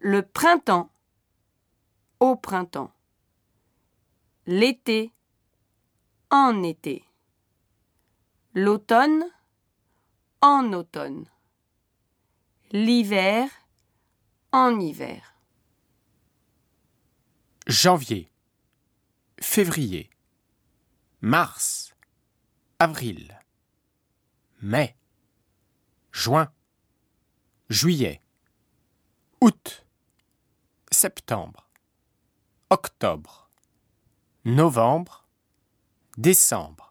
Le printemps. Au printemps. L'été. En été. L'automne. En automne. L'hiver. En hiver. Janvier. Février. Mars. Avril. Mai. Juin. Juillet. Août. Septembre. Octobre. Novembre. Décembre.